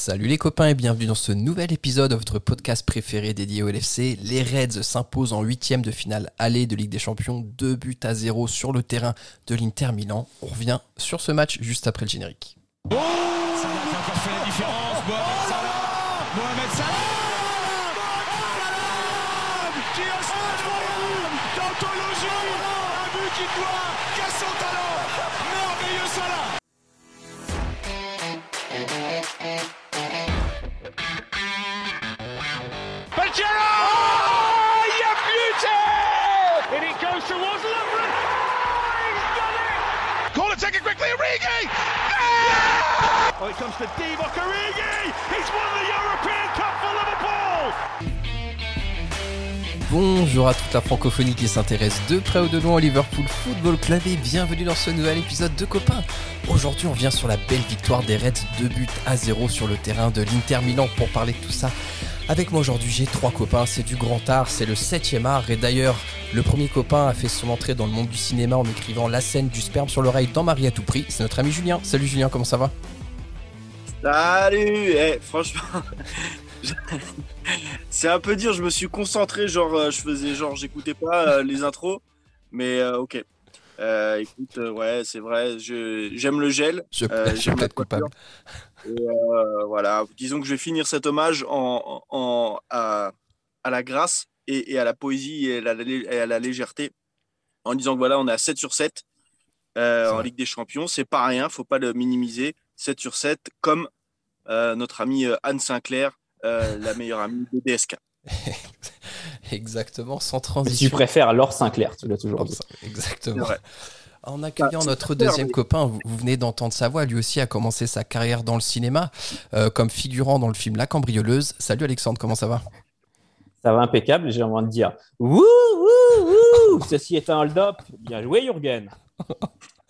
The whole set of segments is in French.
Salut les copains et bienvenue dans ce nouvel épisode de votre podcast préféré dédié au LFC. Les Reds s'imposent en huitième de finale aller de Ligue des Champions, 2 buts à 0 sur le terrain de l'Inter Milan. On revient sur ce match juste après le générique. Oh Oh, it comes to the European Cup for Liverpool! Bonjour à toute la francophonie qui s'intéresse de près ou de loin au Liverpool Football Club et bienvenue dans ce nouvel épisode de Copains. Aujourd'hui on vient sur la belle victoire des Reds, 2 buts à 0 sur le terrain de l'Inter Milan pour parler de tout ça. Avec moi aujourd'hui j'ai trois copains, c'est du grand art, c'est le 7ème art et d'ailleurs le premier copain a fait son entrée dans le monde du cinéma en écrivant la scène du sperme sur l'oreille dans Marie à tout prix, c'est notre ami Julien. Salut Julien, comment ça va? Salut eh, Franchement, c'est un peu dur, je me suis concentré, genre euh, je faisais genre j'écoutais pas euh, les intros, mais euh, ok. Euh, écoute, ouais, c'est vrai, j'aime le gel. Je, Euh, je la peut-être coupable. Et, voilà, disons que je vais finir cet hommage en, à, à la grâce et, et à la poésie et à la, et à la légèreté en disant que voilà, on est à 7 sur 7 euh, C'est en. Ligue des Champions. C'est pas rien, faut pas le minimiser. 7 sur 7, comme euh, notre amie euh, Anne Sinclair, euh, la meilleure amie de DSK. Exactement, sans Tu transition. préfères Laure Sinclair, tu l'as toujours dit. Exactement. En accueillant Ah, notre deuxième mais- copain, vous, vous venez d'entendre sa voix, lui aussi a commencé sa carrière dans le cinéma euh, comme figurant dans le film La Cambrioleuse. Salut Alexandre, comment ça va? Ça va impeccable, j'ai envie de dire Wouh, wouh, wouh Ceci est un hold-up. Bien joué, Jürgen.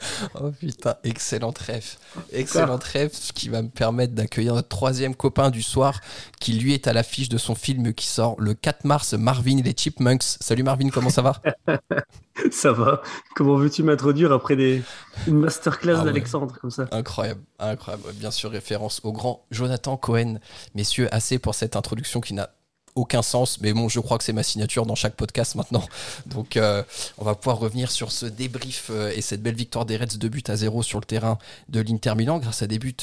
Oh putain, excellent rêve. Excellent rêve, ce qui va me permettre d'accueillir notre troisième copain du soir, qui lui est à l'affiche de son film qui sort le 4 mars, Marvin et les Chipmunks. Salut Marvin, comment ça va Ça va. Comment veux-tu m'introduire après des... une masterclass Ah ouais. d'Alexandre comme ça? Incroyable, incroyable. Bien sûr, référence au grand Jonathan Cohen. Messieurs, assez pour cette introduction qui n'a aucun sens, mais bon, je crois que c'est ma signature dans chaque podcast maintenant. Donc, euh, on va pouvoir revenir sur ce débrief euh, et cette belle victoire des Reds, 2 buts à 0 sur le terrain de l'Inter Milan, grâce à des buts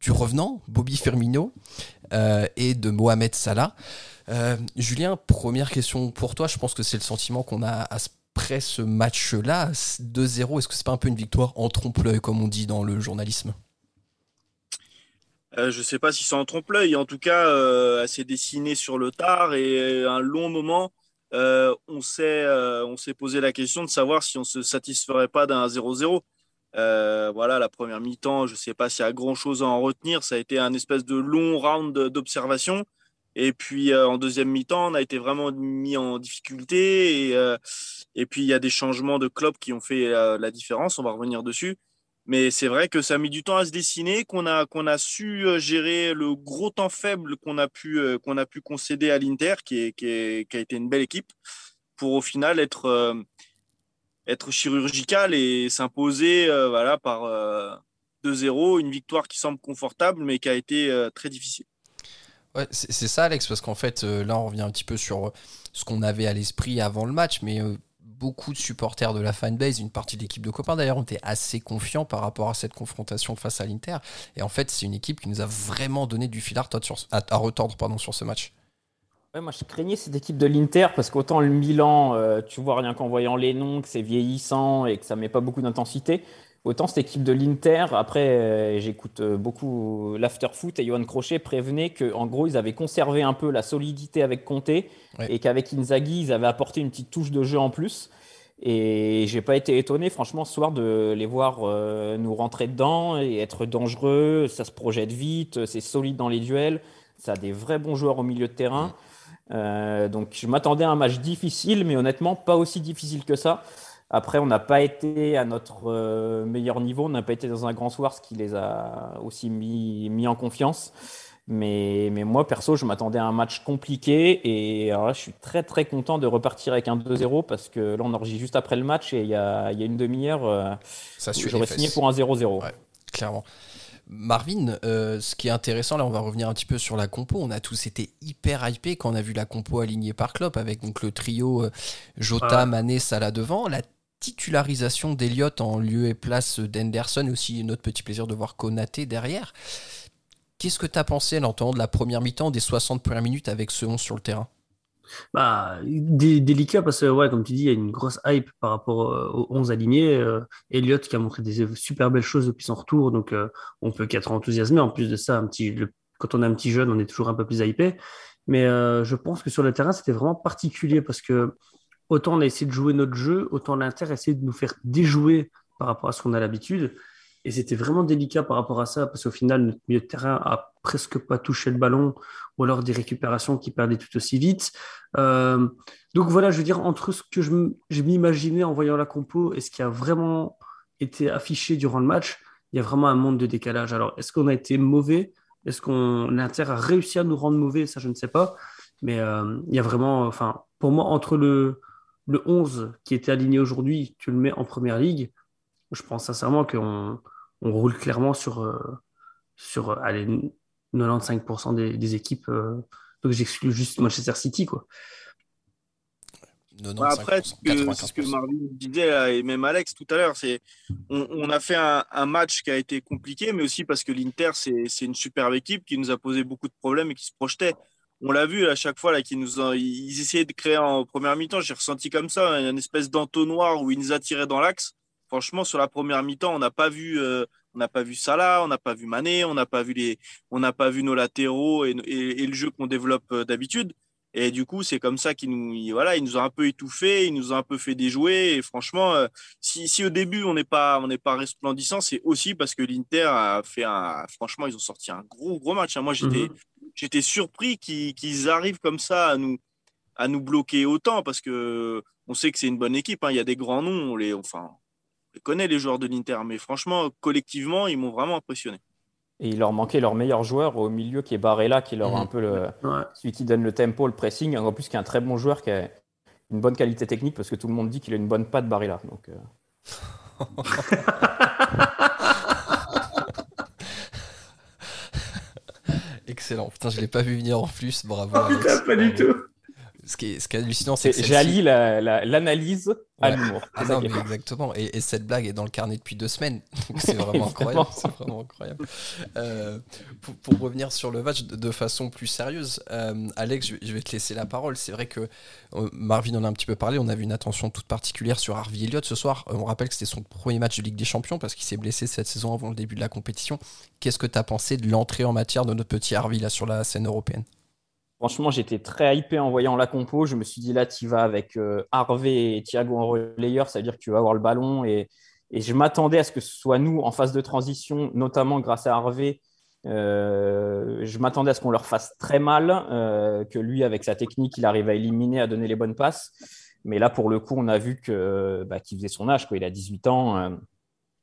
du revenant, Bobby Firmino, euh, et de Mohamed Salah. Julien, première question pour toi. Je pense que c'est le sentiment qu'on a après ce match-là, 2-0. Est-ce que c'est pas un peu une victoire en trompe-l'œil, comme on dit dans le journalisme? Euh, je sais pas si c'est en trompe-l'œil, en tout cas, euh, elle s'est dessinée sur le tard et un long moment, euh, on s'est euh, posé la question de savoir si on se satisferait pas d'un 0-0. Euh, voilà, la première mi-temps, je sais pas s'il y a grand-chose à en retenir. Ça a été un espèce de long round d'observation. Et puis euh, en deuxième mi-temps, on a été vraiment mis en difficulté. Et, euh, et puis il y a des changements de club qui ont fait euh, la différence. On va revenir dessus. Mais c'est vrai que ça a mis du temps à se dessiner, qu'on a, qu'on a su euh, gérer le gros temps faible qu'on a pu, euh, a pu concéder à l'Inter, qui, est, qui, est- qui a été une belle équipe, pour au final être, euh, être chirurgical et s'imposer voilà, par euh, 2-0, une victoire qui semble confortable, mais qui a été très difficile. Ouais, c'est ça, Alex, parce qu'en fait, là, on revient un petit peu sur ce qu'on avait à l'esprit avant le match, mais beaucoup de supporters de la fanbase, une partie de l'équipe de copains d'ailleurs, ont été assez confiants par rapport à cette confrontation face à l'Inter. Et en fait, c'est une équipe qui nous a vraiment donné du fil à retordre pardon, sur ce match. Moi, je craignais cette équipe de l'Inter parce qu'autant le Milan, euh, tu vois rien qu'en voyant les noms, que c'est vieillissant et que ça met pas beaucoup d'intensité. Autant cette équipe de l'Inter, après, euh, j'écoute euh, beaucoup l'afterfoot et Johan Crochet prévenait qu'en gros, ils avaient conservé un peu la solidité avec Conte Ouais. et qu'avec Inzaghi, ils avaient apporté une petite touche de jeu en plus. Et j'ai pas été étonné, franchement, ce soir, de les voir euh, nous rentrer dedans et être dangereux. Ça se projette vite, c'est solide dans les duels. Ça a des vrais bons joueurs au milieu de terrain. Euh, donc je m'attendais à un match difficile, mais honnêtement pas aussi difficile que ça. Après, on n'a pas été à notre euh, meilleur niveau, on n'a pas été dans un grand soir, ce qui les a aussi mis, mis en confiance. Mais, mais moi, perso, je m'attendais à un match compliqué. Et alors là, je suis très, très content de repartir avec un 2-0 parce que là, on enregistre juste après le match et il y a, il y a une demi-heure, euh, j'aurais signé pour un 0-0. Ouais. clairement. Marvin, euh, ce qui est intéressant, là on va revenir un petit peu sur la compo, on a tous été hyper hypés quand on a vu la compo alignée par Klopp avec donc le trio euh, Jota, Mané, Salah devant, la titularisation d'Eliott en lieu et place d'Henderson et aussi notre petit plaisir de voir Konaté derrière. Qu'est-ce que tu as pensé à l'entendre de la première mi-temps, des 60 premières minutes avec ce 11 sur le terrain? Bah, délicat parce que, ouais, comme tu dis, il y a une grosse hype par rapport euh, aux 11 alignés. Euh, Elliott qui a montré des super belles choses depuis son retour, donc euh, on peut qu'être enthousiasmé. En plus de ça, un petit, quand on est un petit jeune, on est toujours un peu plus hypé. Mais je pense que sur le terrain, c'était vraiment particulier parce que autant on a essayé de jouer notre jeu, autant l'Inter a essayé de nous faire déjouer par rapport à ce qu'on a l'habitude. Et c'était vraiment délicat par rapport à ça, parce qu'au final, notre milieu de terrain a presque pas touché le ballon, ou alors des récupérations qui perdaient tout aussi vite. Euh, donc voilà, je veux dire, entre ce que je, m'imaginais en voyant la compo et ce qui a vraiment été affiché durant le match, il y a vraiment un monde de décalage. Alors, est-ce qu'on a été mauvais? Est-ce qu'on l'Inter a réussi à nous rendre mauvais? Ça, je ne sais pas. Mais euh, il y a vraiment, enfin, pour moi, entre le, le 11 qui était aligné aujourd'hui, tu le mets en première ligue, je pense sincèrement qu'on on roule clairement sur, euh, sur allez, 95% des, équipes. Euh, donc j'exclus juste Manchester City. Quoi. Bah, après, ce que, ce que, Marvin disait, et même Alex tout à l'heure, c'est on, a fait un, match qui a été compliqué, mais aussi parce que l'Inter, c'est une superbe équipe qui nous a posé beaucoup de problèmes et qui se projetait. On l'a vu à chaque fois là, qu'ils nous ont, ils essayaient de créer en première mi-temps. J'ai ressenti comme ça une espèce d'entonnoir où ils nous attiraient dans l'axe franchement, sur la première mi-temps, on n'a pas vu, euh, on n'a pas vu Salah, on n'a pas vu Mané, on n'a pas vu les, on n'a pas vu nos latéraux et, le jeu qu'on développe euh, d'habitude. Et du coup, c'est comme ça qu'ils nous, voilà, ils nous ont un peu étouffés, ils nous ont un peu fait déjouer. Et franchement, euh, si, si, au début on n'est pas, on n'est pas resplendissant, c'est aussi parce que l'Inter a fait un, franchement, ils ont sorti un gros gros match. Hein. Moi, j'étais, mhm. J'étais surpris qu'ils, arrivent comme ça à nous, à nous bloquer autant parce que on sait que c'est une bonne équipe. Hein. Il y a des grands noms, on les, enfin, je connais les joueurs de l'Inter, mais franchement, collectivement, ils m'ont vraiment impressionné. Et il leur manquait leur meilleur joueur au milieu qui est Barella, qui leur a mhm. un peu le, celui qui donne le tempo, le pressing. En plus, qui est un très bon joueur, qui a une bonne qualité technique, parce que tout le monde dit qu'il a une bonne patte Barella. Donc, euh. Excellent. Putain, je l'ai pas vu venir en plus. Bravo. pas du tout. Ce qui est, ce qui est hallucinant, c'est que. J'allie l'analyse à l'humour. Ah exactement. Et, cette blague est dans le carnet depuis deux semaines. C'est vraiment incroyable. C'est vraiment incroyable. Euh, pour, revenir sur le match de, façon plus sérieuse, euh, Alex, je, vais te laisser la parole. C'est vrai que euh, Marvin en a un petit peu parlé. On a vu une attention toute particulière sur Harvey Elliott ce soir. on rappelle que c'était son premier match de Ligue des Champions parce qu'il s'est blessé cette saison avant le début de la compétition. Qu'est-ce que tu as pensé de l'entrée en matière de notre petit Harvey là sur la scène européenne? Franchement, j'étais très hypé en voyant la compo. Je me suis dit, là, tu vas avec euh, Harvey et Thiago en relayeur, ça veut dire que tu vas avoir le ballon. Et, je m'attendais à ce que ce soit nous en phase de transition, notamment grâce à Harvey. Euh, je m'attendais à ce qu'on leur fasse très mal, euh, que lui, avec sa technique, il arrive à éliminer, à donner les bonnes passes. Mais là, pour le coup, on a vu que bah, qu'il faisait son âge. Quoi. Il a 18 ans.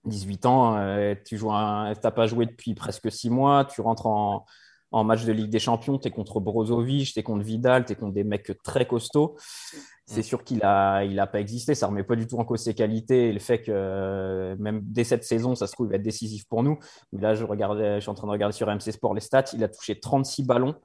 18 ans, tu n'as pas joué depuis presque 6 mois, tu rentres en, en match de Ligue des Champions, tu es contre Brozovic, tu es contre Vidal, tu es contre des mecs très costauds. C'est mm. sûr qu'il n'a il a pas existé. Ça ne remet pas du tout en cause ses qualités et le fait que euh, même dès cette saison, ça se trouve, il va être décisif pour nous. là, je, regardais, je suis en train de regarder sur MC Sport les stats. Il a touché 36 ballons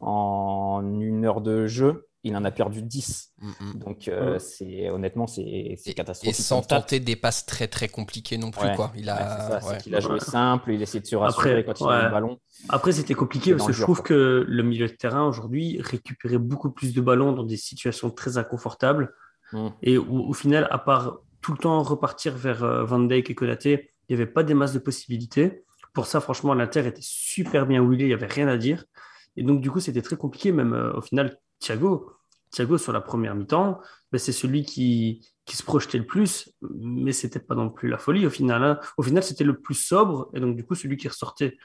en une heure de jeu il en a perdu 10. Mm, mm. Donc, euh, c'est honnêtement, c'est catastrophique. Et sans tenter des passes très très compliquées non plus. Quoi. Il a, il a joué simple, il essaie de se rassurer quand il a le ballon. Après, c'était compliqué parce que je trouve que le milieu de terrain aujourd'hui récupérait beaucoup plus de ballons dans des situations très inconfortables. Mm. Et au, final, à part tout le temps repartir vers euh, Van Dijk et Konaté, il n'y avait pas des masses de possibilités. Pour ça, franchement, l'Inter était super bien huilé, il n'y avait rien à dire. Et donc, du coup, c'était très compliqué. Même euh, au final, Thiago, Thiago, sur la première mi-temps, ben, c'est celui qui, qui se projetait le plus, mais c'était pas non plus la folie au final. Hein. Au final, c'était le plus sobre, et donc du coup, celui qui ressortait.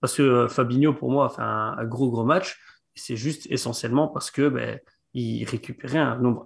Parce que euh, Fabinho, pour moi, a fait un, gros, gros match. C'est juste essentiellement parce que ben, il récupérait un nombre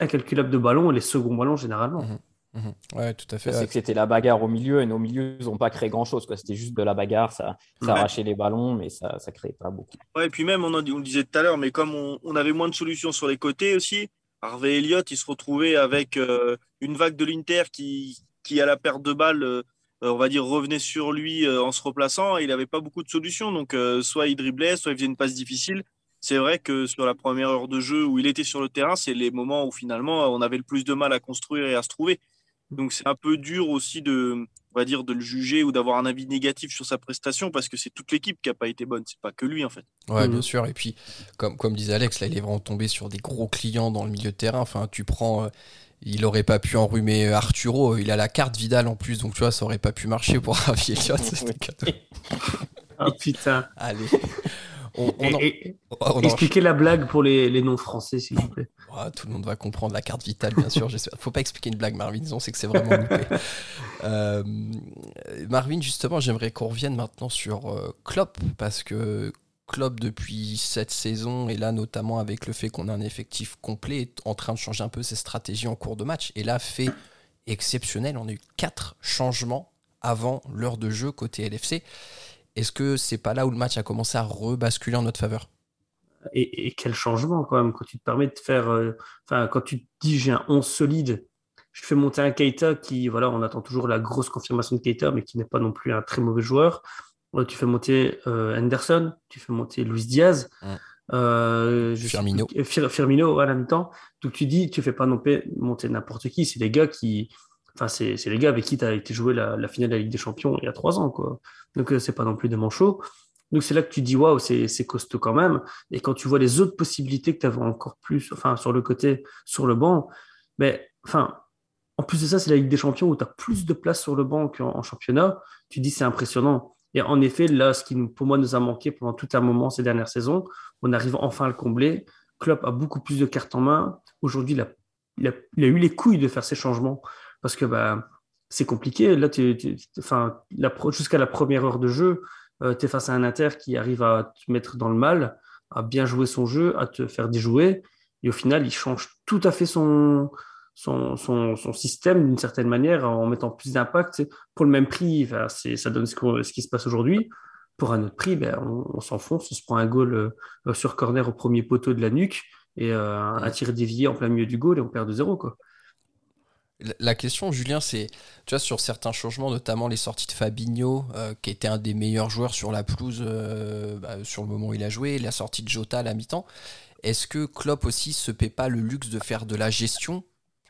incalculable de ballons, les seconds ballons généralement. Mhm. Mhm. Ouais, tout à fait. C'est que c'était la bagarre au milieu et nos milieux n'ont pas créé grand chose. C'était juste de la bagarre, ça, ça arrachait les ballons, mais ça ne créait pas beaucoup. Ouais, et puis même, on, on le disait tout à l'heure, mais comme on, avait moins de solutions sur les côtés aussi, Harvey Elliott, il se retrouvait avec euh, une vague de l'Inter qui, qui, à la perte de balles, euh, on va dire, revenait sur lui en se replaçant. il n'avait pas beaucoup de solutions. Donc, soit il driblait, soit il faisait une passe difficile. C'est vrai que sur la première heure de jeu où il était sur le terrain, c'est les moments où finalement on avait le plus de mal à construire et à se trouver. Donc, c'est un peu dur aussi de, on va dire, de le juger ou d'avoir un avis négatif sur sa prestation parce que c'est toute l'équipe qui n'a pas été bonne, c'est pas que lui en fait. Ouais, bien sûr. Et puis, comme, comme disait Alex, là, il est vraiment tombé sur des gros clients dans le milieu de terrain. Enfin, tu prends. Euh, il aurait pas pu enrhumer Arturo, il a la carte Vidal en plus, donc tu vois, ça aurait pas pu marcher pour Ravi Ah putain. Allez. Expliquez la blague pour les, les non-français, s'il vous plaît. tout le monde va comprendre la carte vitale, bien sûr. Faut pas expliquer une blague, Marvin. On sait que c'est vraiment loupé. Euh, Marvin, justement, j'aimerais qu'on revienne maintenant sur euh, Klopp, parce que Klopp, depuis cette saison, et là notamment avec le fait qu'on a un effectif complet, est en train de changer un peu ses stratégies en cours de match. Et là, fait exceptionnel. On a eu quatre changements avant l'heure de jeu côté LFC. Est-ce que c'est pas là où le match a commencé à rebasculer en notre faveur? Et, quel changement quand même quand tu te permets de faire, euh, enfin quand tu te dis j'ai un 11 solide, je fais monter un Keita qui, voilà, on attend toujours la grosse confirmation de Keita, mais qui n'est pas non plus un très mauvais joueur. Euh, tu fais monter euh, Anderson, tu fais monter Luis Diaz. Firmino. Firmino à la même temps. Donc tu dis, tu fais pas non plus monter n'importe qui. C'est les gars qui, c'est les gars avec qui tu as été joué la, finale de la Ligue des Champions il y a trois ans, quoi. Donc, euh, c'est pas non plus des manchots. Donc, c'est là que tu dis, waouh, c'est costaud quand même. Et quand tu vois les autres possibilités que tu avais encore plus, enfin, sur le côté, sur le banc, mais, enfin, en plus de ça, c'est la Ligue des Champions où tu as plus de place sur le banc qu'en championnat. Tu dis, c'est impressionnant. Et en effet, là, ce qui, pour moi, nous a manqué pendant tout un moment ces dernières saisons, on arrive enfin à le combler. Klopp a beaucoup plus de cartes en main. Aujourd'hui, il il a, eu les couilles de faire ces changements parce que bah, c'est compliqué. Là, enfin, jusqu'à la première heure de jeu, euh, tu es face à un Inter qui arrive à te mettre dans le mal, à bien jouer son jeu, à te faire déjouer. Et au final, il change tout à fait son, son, son, système d'une certaine manière en mettant plus d'impact. Pour le même prix, ça donne ce, qui se passe aujourd'hui. Pour un autre prix, ben, on, s'enfonce, on se prend un goal euh, sur corner au premier poteau de la nuque et euh, un tir dévié en plein milieu du goal et on perd de zéro. Quoi. La question, Julien, c'est, tu vois, sur certains changements, notamment les sorties de Fabinho, euh, qui était un des meilleurs joueurs sur la pelouse euh, bah, sur le moment où il a joué, la sortie de Jota à la mi-temps. Est-ce que Klopp aussi se paie pas le luxe de faire de la gestion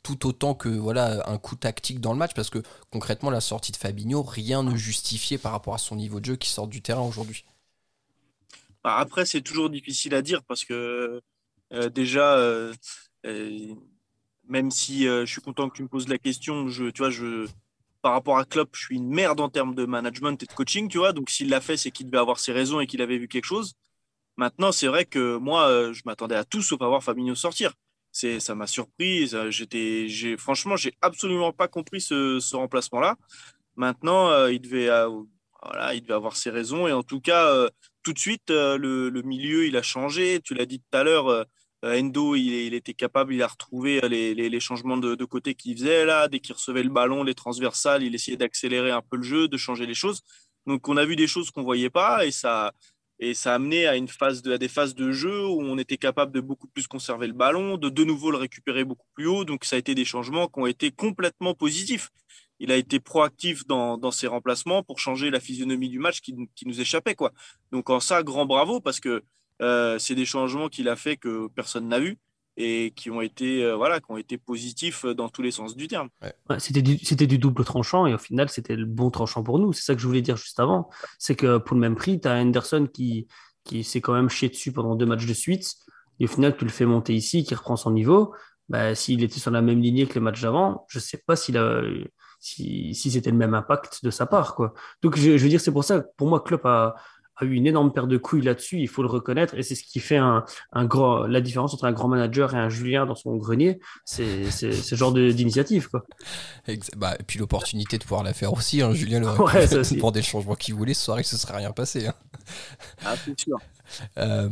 tout autant que voilà un coup tactique dans le match? Parce que concrètement, la sortie de Fabinho, rien ne justifiait par rapport à son niveau de jeu qui sort du terrain aujourd'hui. Bah, après, c'est toujours difficile à dire parce que euh, déjà même si euh, je suis content que tu me poses la question, je, tu vois, par rapport à Klopp, je suis une merde en termes de management et de coaching, tu vois. Donc s'il l'a fait, c'est qu'il devait avoir ses raisons et qu'il avait vu quelque chose. Maintenant, c'est vrai que moi, euh, je m'attendais à tout sauf à voir Fabinho sortir. C'est, ça m'a surpris. J'étais, j'ai, franchement, j'ai absolument pas compris ce, ce remplacement-là. Maintenant, euh, il devait, avoir ses raisons et en tout cas, tout de suite, le, le, milieu, il a changé. Tu l'as dit tout à l'heure Endo, il, était capable, il a retrouvé euh, les, changements de, côté qu'il faisait là. Dès qu'il recevait le ballon, les transversales, il essayait d'accélérer un peu le jeu, de changer les choses. Donc on a vu des choses qu'on voyait pas et ça, a amené à, une phase de, à des phases de jeu où on était capable de beaucoup plus conserver le ballon, de de nouveau le récupérer beaucoup plus haut. Donc ça a été des changements qui ont été complètement positifs. Il a été proactif dans, dans ses remplacements pour changer la physionomie du match qui, qui nous échappait. Quoi. Donc en ça, grand bravo parce que euh, c'est des changements qu'il a fait que personne n'a vu et qui ont été euh, voilà qui ont été positifs dans tous les sens du terme. c'était du c'était du double tranchant et au final c'était le bon tranchant pour nous. C'est ça que je voulais dire juste avant. C'est que pour le même prix, tu as Anderson qui qui s'est quand même chié dessus pendant deux matchs de suite et au final tu le fais monter ici, qui reprend son niveau. Bah, s'il était sur la même lignée que le match d'avant, je sais pas s'il a si, si c'était le même impact de sa part quoi. Donc je, je veux dire c'est pour ça pour moi Klopp a a eu une énorme paire de couilles là-dessus, il faut le reconnaître, et c'est ce qui fait un, un, grand, la différence entre un grand manager et un Julien dans son grenier, c'est ce genre d'initiative. Bah, et puis l'opportunité de pouvoir la faire aussi, hein. Julien ouais, pour des changements qu'il voulait, ce soir, il ne se serait rien passé. Hein. Ah, c'est sûr. Euh,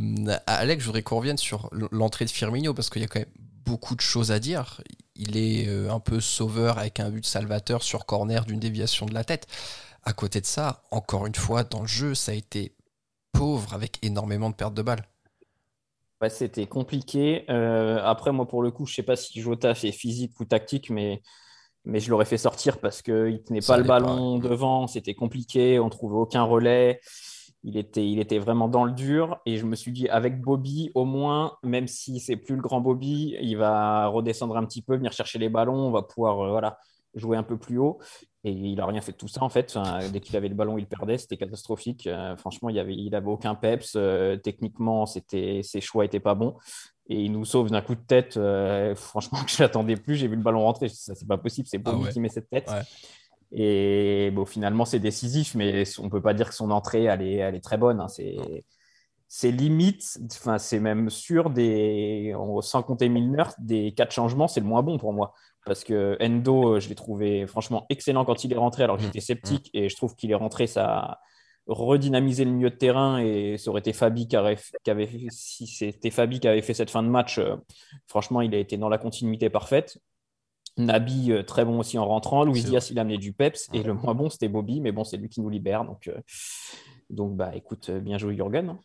Alex, je voudrais qu'on revienne sur l'entrée de Firmino, parce qu'il y a quand même beaucoup de choses à dire. Il est euh, un peu sauveur avec un but salvateur sur corner d'une déviation de la tête. À côté de ça, encore une fois, dans le jeu, ça a été pauvre avec énormément de pertes de balles. Ouais, c'était compliqué. Euh, après, moi, pour le coup, je sais pas si Jota fait physique ou tactique, mais mais je l'aurais fait sortir parce qu'il tenait pas le ballon devant, c'était compliqué, on trouvait aucun relais. Il était, il était vraiment dans le dur. Et je me suis dit, avec Bobby, au moins, même si c'est plus le grand Bobby, il va redescendre un petit peu, venir chercher les ballons, on va pouvoir euh, voilà, jouer un peu plus haut. Et il n'a rien fait de tout ça, en fait. dès qu'il avait le ballon, il perdait. C'était catastrophique. Euh, franchement, il n'avait il avait aucun peps. Euh, techniquement, ses choix n'étaient pas bons. Et il nous sauve d'un coup de tête. franchement, que je n'attendais plus. J'ai vu le ballon rentrer. Ça, c'est pas possible. C'est Bobby ah qui met cette tête. Et bon, finalement, c'est décisif, mais on ne peut pas dire que son entrée, elle est, elle est très bonne. Hein. C'est limite, enfin, c'est même sûr, des, sans compter Milner, des quatre changements, c'est le moins bon pour moi. Parce que Endo, je l'ai trouvé franchement excellent quand il est rentré, alors que j'étais sceptique, et je trouve qu'il est rentré, ça a redynamisé le milieu de terrain, et ça aurait été Fabi qui, avait, si c'était Fabi qui avait fait cette fin de match, euh, franchement, il a été dans la continuité parfaite. Nabi, euh, très bon aussi en rentrant. Louis Diaz, il a amené du peps. Et le moins bon, c'était Bobby. Mais bon, c'est lui qui nous libère. Donc, euh, donc bah, écoute, euh, bien joué, Jürgen. Hein.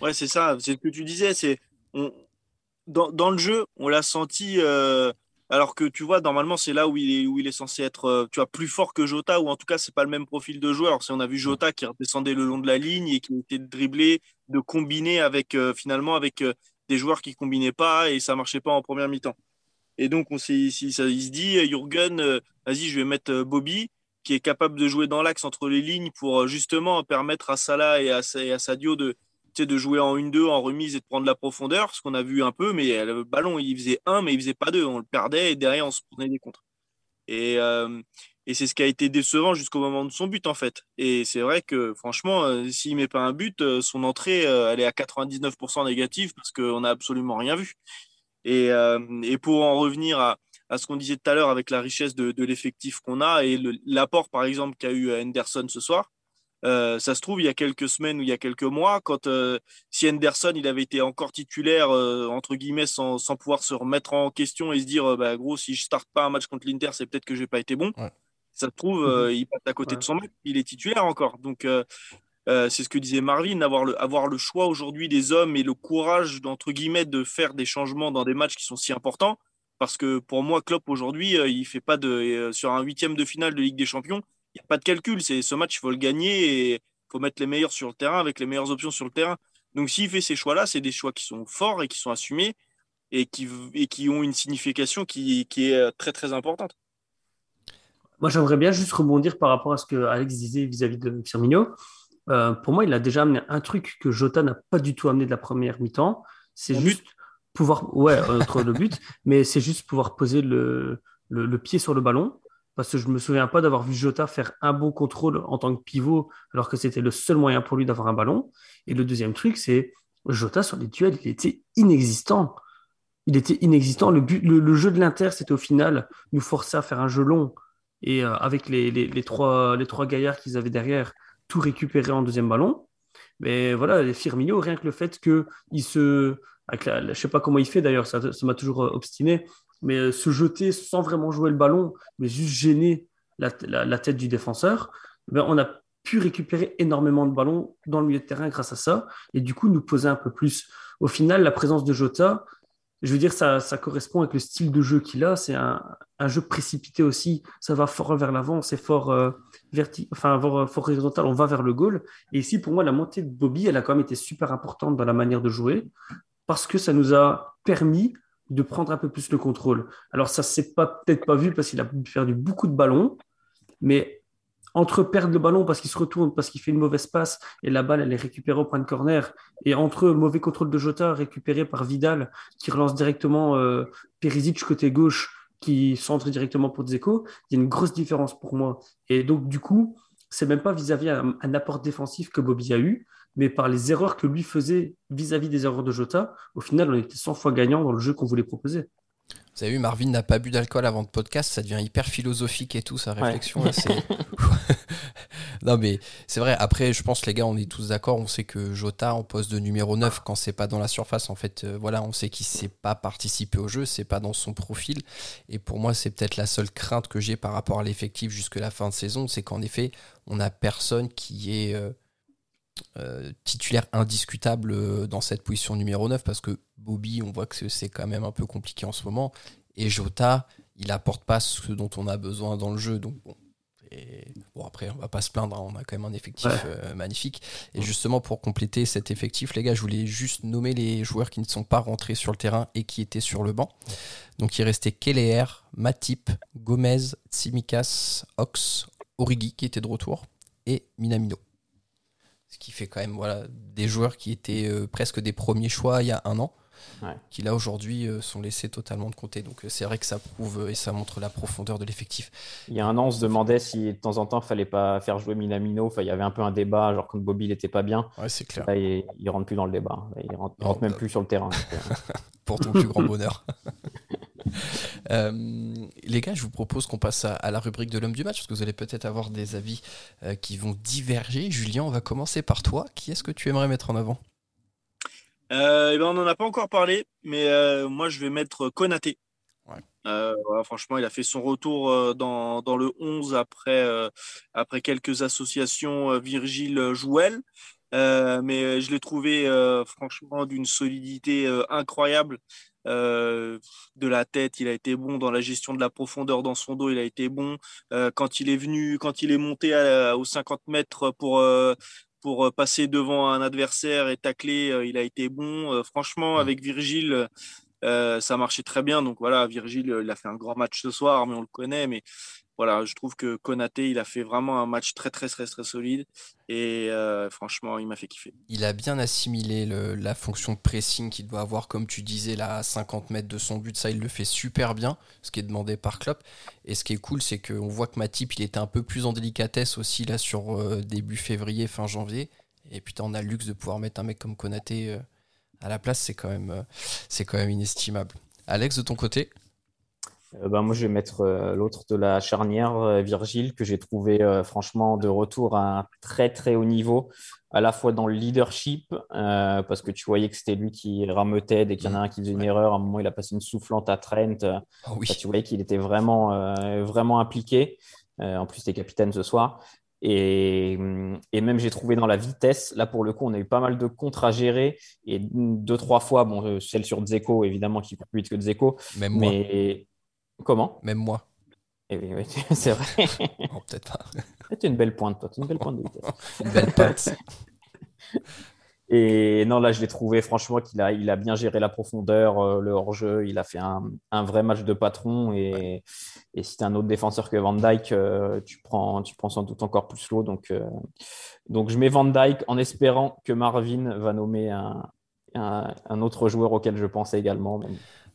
Ouais, c'est ça. C'est ce que tu disais. C'est dans, le jeu, on l'a senti. alors que tu vois, normalement, c'est là où il est, censé être tu vois, plus fort que Jota, ou en tout cas, c'est pas le même profil de joueur. Si on a vu Jota qui redescendait le long de la ligne et qui était dribblé, de combiner avec finalement avec des joueurs qui combinaient pas et ça marchait pas en première mi-temps. Et donc, on il se dit, Jürgen, euh, vas-y, je vais mettre euh, Bobby, qui est capable de jouer dans l'axe entre les lignes pour euh, justement permettre à Salah et à, Sadio de, de jouer en 1-2, en remise et de prendre la profondeur, ce qu'on a vu un peu, mais le ballon, il faisait un, mais il faisait pas deux. On le perdait et derrière, on se prenait des contres. Et, et c'est ce qui a été décevant jusqu'au moment de son but, en fait. Et c'est vrai que, franchement, s'il met pas un but, son entrée, elle est à 99% négative parce qu'on n'a absolument rien vu. Euh, et, pour en revenir à, ce qu'on disait tout à l'heure avec la richesse de, l'effectif qu'on a et l'apport, par exemple, qu'a eu Henderson ce soir, euh, ça se trouve, il y a quelques semaines ou il y a quelques mois, quand euh, si Henderson il avait été encore titulaire, entre guillemets, sans, pouvoir se remettre en question et se dire, bah, gros, si je starte pas un match contre l'Inter, c'est peut-être que je n'ai pas été bon. Ça se trouve, mhm. il passe à côté de son match, il est titulaire encore. Donc, euh, c'est ce que disait Marvin, avoir le, avoir le choix aujourd'hui des hommes et le courage, entre guillemets, de faire des changements dans des matchs qui sont si importants. Parce que pour moi, Klopp aujourd'hui, euh, il fait pas de euh, sur un huitième de finale de Ligue des Champions, n'y a pas de calcul. C'est ce match, il faut le gagner et il faut mettre les meilleurs sur le terrain avec les meilleures options sur le terrain. Donc s'il fait ces choix-là, c'est des choix qui sont forts et qui sont assumés et qui, et qui ont une signification qui, qui est très très importante. Moi, j'aimerais bien juste rebondir par rapport à ce que Alex disait vis-à-vis de Firmino. Euh, pour moi, il a déjà amené un truc que Jota n'a pas du tout amené de la première mi-temps. C'est juste pouvoir, ouais, entre le but, mais c'est juste pouvoir poser le, le, pied sur le ballon. Parce que je ne me souviens pas d'avoir vu Jota faire un bon contrôle en tant que pivot, alors que c'était le seul moyen pour lui d'avoir un ballon. Et le deuxième truc, c'est Jota sur les duels, il était inexistant. Il était inexistant. Le, jeu de l'Inter, c'était au final nous forcer à faire un jeu long. Et euh, avec les trois gaillards qu'ils avaient derrière, tout récupérer en deuxième ballon. Mais voilà, les Firmino, rien que le fait qu'il se. je ne sais pas comment il fait d'ailleurs, ça m'a toujours euh, obstiné, mais euh, se jeter sans vraiment jouer le ballon, mais juste gêner la, tête du défenseur, ben on a pu récupérer énormément de ballons dans le milieu de terrain grâce à ça, et du coup nous poser un peu plus. Au final, la présence de Jota, je veux dire, ça, correspond avec le style de jeu qu'il a. C'est un, jeu précipité aussi. Ça va fort vers l'avant, c'est fort, euh, enfin, fort, horizontal. On va vers le goal. Et ici, pour moi, la montée de Bobby, elle a quand même été super importante dans la manière de jouer parce que ça nous a permis de prendre un peu plus le contrôle. Alors, ça s'est pas peut-être pas vu parce qu'il a perdu beaucoup de ballons, mais entre perdre le ballon parce qu'il se retourne, parce qu'il fait une mauvaise passe et la balle elle est récupérée au point de corner, et entre mauvais contrôle de Jota récupéré par Vidal qui relance directement euh, Perisic côté gauche qui centre directement pour Dzeko, il y a une grosse différence pour moi. Et donc du coup, c'est même pas vis-à-vis un, apport défensif que Bobby a eu, mais par les erreurs que lui faisait vis-à-vis des erreurs de Jota, au final on était 100 fois gagnant dans le jeu qu'on voulait proposer. Vous avez vu, Marvin n'a pas bu d'alcool avant de podcast, ça devient hyper philosophique et tout, sa réflexion. non, mais c'est vrai, après, je pense, les gars, on est tous d'accord, on sait que Jota, en poste de numéro 9, quand c'est pas dans la surface, en fait, euh, voilà, on sait qu'il ne sait pas participer au jeu, c'est pas dans son profil. Et pour moi, c'est peut-être la seule crainte que j'ai par rapport à l'effectif jusque la fin de saison, c'est qu'en effet, on n'a personne qui est. Euh, euh, titulaire indiscutable euh, dans cette position numéro 9 parce que Bobby, on voit que c'est quand même un peu compliqué en ce moment. Et Jota, il apporte pas ce dont on a besoin dans le jeu. Donc bon, et bon, après, on va pas se plaindre, hein, on a quand même un effectif euh, magnifique. Et justement, pour compléter cet effectif, les gars, je voulais juste nommer les joueurs qui ne sont pas rentrés sur le terrain et qui étaient sur le banc. Donc, il restait Keller, Matip, Gomez, Tsimikas, Ox, Origi qui était de retour et Minamino. Ce qui fait quand même voilà, des joueurs qui étaient euh, presque des premiers choix il y a un an qui là aujourd'hui euh, sont laissés totalement de côté. Donc euh, c'est vrai que ça prouve et ça montre la profondeur de l'effectif. Il y a un an, on se demandait si de temps en temps il fallait pas faire jouer Minamino. Enfin, il y avait un peu un débat, genre quand Bobby n'était pas bien. Ouais, c'est clair. Là, il, ne rentre plus dans le débat. il rentre, rentre même plus sur le terrain. Pour ton plus grand bonheur. les gars, je vous propose qu'on passe à, la rubrique de l'homme du match, parce que vous allez peut-être avoir des avis qui vont diverger. Julien, on va commencer par toi. Qui est-ce que tu aimerais mettre en avant? Euh, eh ben, on n'en a pas encore parlé, mais euh, moi je vais mettre Konaté. Euh, franchement, il a fait son retour dans, dans le 11 après, après quelques associations Virgile Jouel. mais je l'ai trouvé franchement d'une solidité incroyable. De la tête, il a été bon dans la gestion de la profondeur dans son dos, il a été bon quand il est venu, quand il est monté aux 50 mètres pour pour euh, passer devant un adversaire et tacler, euh, il a été bon. Euh, franchement, avec Virgile, ça marchait très bien. Donc voilà, Virgile, il a fait un grand match ce soir, mais on le connaît. Mais voilà, je trouve que Konaté, il a fait vraiment un match très, très, très, très solide. Et euh, franchement, il m'a fait kiffer. Il a bien assimilé la fonction de pressing qu'il doit avoir, comme tu disais, là, à 50 mètres de son but. Ça, il le fait super bien, ce qui est demandé par Klopp. Et ce qui est cool, c'est qu'on voit que Matip, il était un peu plus en délicatesse aussi, là, sur euh, début février, fin janvier. Et putain, on a le luxe de pouvoir mettre un mec comme Konaté euh, à la place. C'est quand, même, c'est quand même inestimable. Alex, de ton côté euh, bah, moi, je vais mettre euh, l'autre de la charnière, euh, Virgile, que j'ai trouvé franchement de retour à un très très haut niveau, à la fois dans le leadership, parce que tu voyais que c'était lui qui rameutait dès qu'il y en a un qui faisait une erreur. À un moment, il a passé une soufflante à Trent. Oh oui. tu voyais qu'il était vraiment, vraiment impliqué. en plus, tu es capitaine ce soir. Et, et, même j'ai trouvé dans la vitesse, là pour le coup, on a eu pas mal de contre à gérer et deux, trois fois, bon, celle sur Dzeko évidemment qui court plus vite que Dzeko, même mais Comment? Même moi. Eh oui, c'est vrai. oh, peut-être pas. C'est une belle pointe, toi. une belle pointe de vitesse. une belle pointe. Et non, là, je l'ai trouvé, franchement, qu'il a, il a bien géré la profondeur, euh, le hors-jeu. Il a fait un, vrai match de patron. Et, si tu un autre défenseur que Van Dyke, euh, tu, prends, tu sans doute encore plus l'eau. Donc, euh, je mets Van Dyke en espérant que Marvin va nommer un, autre joueur auquel je pensais également.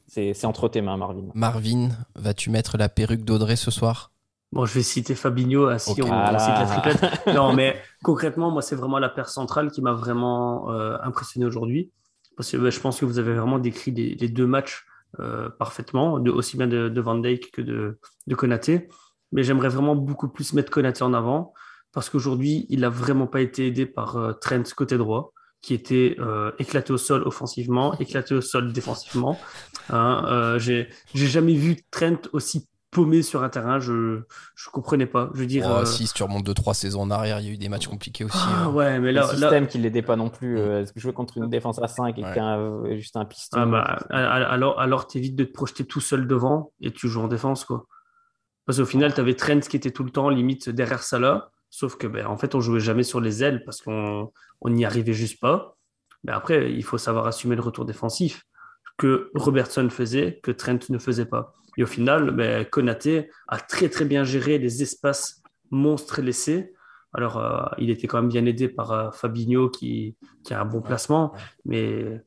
C'est entre tes mains, Marvin. Marvin, vas-tu mettre la perruque d'Audrey ce soir? Bon, je vais citer Fabinho si on, cite la triplette. non, mais concrètement, moi, c'est vraiment la paire centrale qui m'a vraiment euh, impressionné aujourd'hui. Parce que je pense que vous avez vraiment décrit les, deux matchs euh, parfaitement, de, aussi bien de, Van Dijk que de, de Konaté. Mais j'aimerais vraiment beaucoup plus mettre Konaté en avant parce qu'aujourd'hui, il n'a vraiment pas été aidé par euh, Trent côté droit qui était euh, éclaté au sol offensivement, éclaté au sol défensivement. Hein, euh, j'ai jamais vu Trent aussi paumé sur un terrain, je ne comprenais pas. Je veux dire, oh, euh, si, tu remontes 2-3 saisons en arrière, il y a eu des matchs compliqués aussi. Ah, ouais, mais là, le système qui l'aidait pas non plus. Euh, jouer contre une défense à 5 et ouais. juste un piston. Ah, bah, alors, alors tu évites de te projeter tout seul devant et tu joues en défense, quoi. Parce qu'au final, tu avais Trent qui était tout le temps limite derrière Salah. Sauf que, ben, en fait, on jouait jamais sur les ailes parce qu'on n'y arrivait juste pas. Mais après, il faut savoir assumer le retour défensif que Robertson faisait, que Trent ne faisait pas. Et au final, ben, Konaté a très très bien géré les espaces monstres laissés. Alors, euh, il était quand même bien aidé par euh, Fabinho qui, qui, a un bon placement. Mais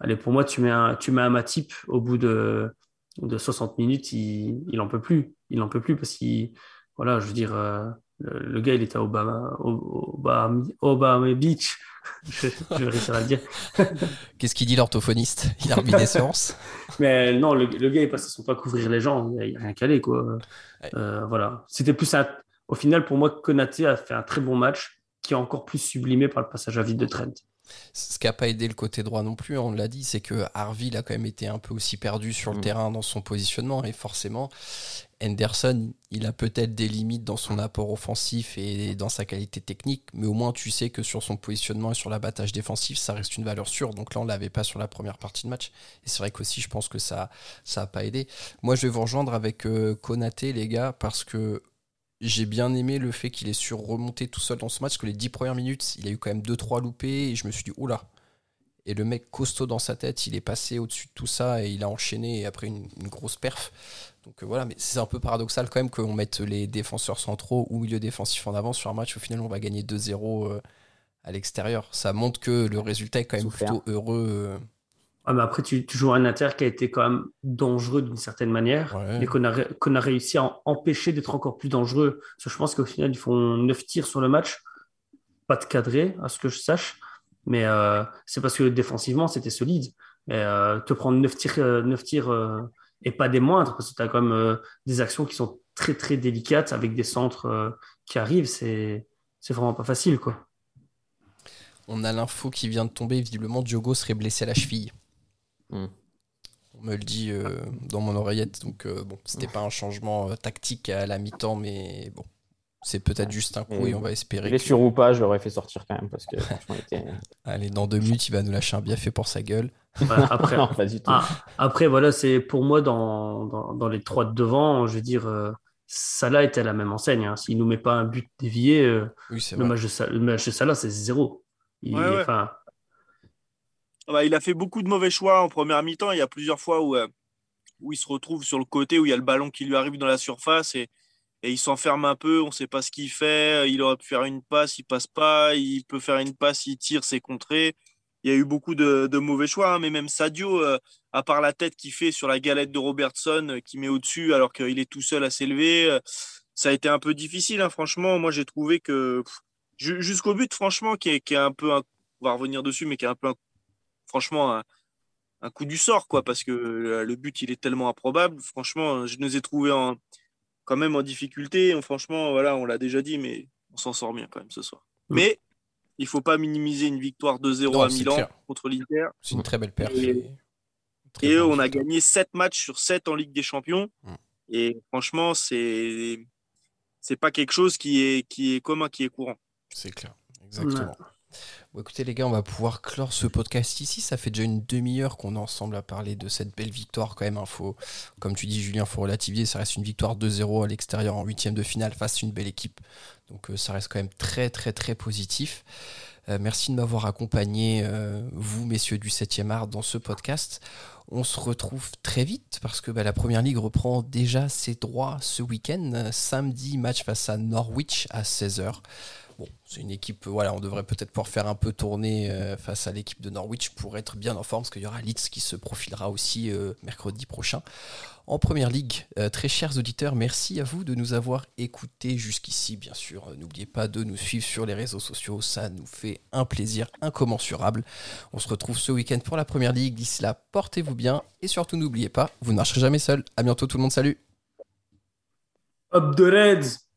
allez, pour moi, tu mets un, tu mets un Matip au bout de, de 60 minutes, il n'en peut plus. Il n'en peut plus parce qu'il, voilà, je veux dire, euh, le, gars, il était à Obama, Obama, Obama Beach. je, vais réussir à le dire. Qu'est-ce qu'il dit l'orthophoniste? Il a remis des séances Mais non, le, gars, il passe son temps à couvrir les gens. Il n'a rien calé, quoi. Euh, voilà. C'était plus un... Au final, pour moi, Konaté a fait un très bon match qui est encore plus sublimé par le passage à vide de Trent. Ce qui n'a pas aidé le côté droit non plus, on l'a dit, c'est que Harvey a quand même été un peu aussi perdu sur le Mm. terrain dans son positionnement. Et forcément, Henderson, il a peut-être des limites dans son apport offensif et dans sa qualité technique, mais au moins tu sais que sur son positionnement et sur l'abattage défensif, ça reste une valeur sûre. Donc là, on l'avait pas sur la première partie de match. Et c'est vrai qu'aussi, je pense que ça ça a pas aidé. Moi, je vais vous rejoindre avec euh, Konaté, les gars, parce que j'ai bien aimé le fait qu'il ait su remonter tout seul dans ce match, parce que les dix premières minutes, il a eu quand même 2-3 loupés, et je me suis dit, oula. Et le mec costaud dans sa tête, il est passé au-dessus de tout ça, et il a enchaîné après une, une grosse perf. Donc euh, voilà, mais c'est un peu paradoxal quand même qu'on mette les défenseurs centraux ou milieu défensif en avant sur un match. Au final, on va gagner 2-0 euh, à l'extérieur. Ça montre que le résultat est quand même Souffert. plutôt heureux. Ah, mais après, tu, tu joues un Inter qui a été quand même dangereux d'une certaine manière, Ouais. mais qu'on a, réussi à empêcher d'être encore plus dangereux. Parce que je pense qu'au final, ils font 9 tirs sur le match, pas de cadré, à ce que je sache, mais euh, c'est parce que défensivement, c'était solide. Et, euh, te prendre 9 tirs, euh, 9 tirs euh, et pas des moindres, parce que tu as quand même euh, des actions qui sont très très délicates avec des centres euh, qui arrivent, c'est c'est vraiment pas facile, quoi. On a l'info qui vient de tomber. Visiblement, Diogo serait blessé à la cheville. Hmm. On me le dit euh, dans mon oreillette. Donc, euh, bon, c'était pas un changement euh, tactique à la mi-temps, mais bon, c'est peut-être juste un coup et on va espérer. que- Blessure ou pas, je l'aurais fait sortir quand même parce que franchement, il était. Allez, dans deux minutes, il va nous lâcher un bienfait pour sa gueule. Voilà, après, non, pas du tout. Ah, après, voilà, c'est pour moi dans, dans, dans les trois de devant, je veux dire, euh, Salah était à la même enseigne. hein. S'il nous met pas un but dévié, euh, Oui, le, match de le match de Salah, c'est zéro. Il, Ouais, ouais. Ah bah, il a fait beaucoup de mauvais choix en première mi-temps. Il y a plusieurs fois où, euh, où il se retrouve sur le côté, où il y a le ballon qui lui arrive dans la surface et, il s'enferme un peu. On ne sait pas ce qu'il fait. Il aurait pu faire une passe, il passe pas. Il peut faire une passe, il tire, c'est contré. Il y a eu beaucoup de, mauvais choix, hein, mais même Sadio, euh, à part la tête qu'il fait sur la galette de Robertson, euh, qui met au-dessus alors qu'il est tout seul à s'élever, ça a été un peu difficile. hein, franchement, moi j'ai trouvé que jusqu'au but, franchement, qui est, qui est un peu, un- on va revenir dessus, mais qui est un peu, un- franchement, un, un coup du sort, quoi, parce que le but il est tellement improbable. Franchement, je nous ai trouvés en, quand même en difficulté. Franchement, voilà, on l'a déjà dit, mais on s'en sort bien quand même ce soir. Mais il faut pas minimiser une victoire 2-0 Non, à Milan clair. contre l'Inter. C'est une très belle perf. Et- et très Et bonne on a gagné 7 matchs sur 7 en Ligue des Champions. Mm. Et franchement, c'est c'est pas quelque chose qui est, qui est commun, qui est courant. C'est clair, exactement. Bon, écoutez les gars, on va pouvoir clore ce podcast ici. Ça fait déjà une demi-heure qu'on est ensemble à parler de cette belle victoire quand même. hein. Comme tu dis Julien, faut relativiser. Ça reste une victoire 2-0 à l'extérieur en huitième de finale face à une belle équipe. Donc euh, ça reste quand même très très très positif. Euh, merci de m'avoir accompagné, euh, vous messieurs du 7e art, dans ce podcast. On se retrouve très vite parce que bah, la Première Ligue reprend déjà ses droits ce week-end. Samedi, match face à Norwich à 16h. Bon, c'est une équipe, euh, voilà, on devrait peut-être pouvoir faire un peu tourner euh, face à l'équipe de Norwich pour être bien en forme, parce qu'il y aura Leeds qui se profilera aussi euh, mercredi prochain en Première Ligue. Très chers auditeurs, merci à vous de nous avoir écoutés jusqu'ici, bien sûr. N'oubliez pas de nous suivre sur les réseaux sociaux, ça nous fait un plaisir incommensurable. On se retrouve ce week-end pour la Première Ligue. D'ici là, portez-vous bien et surtout n'oubliez pas, vous ne marcherez jamais seul. À bientôt tout le monde, salut Up the Reds!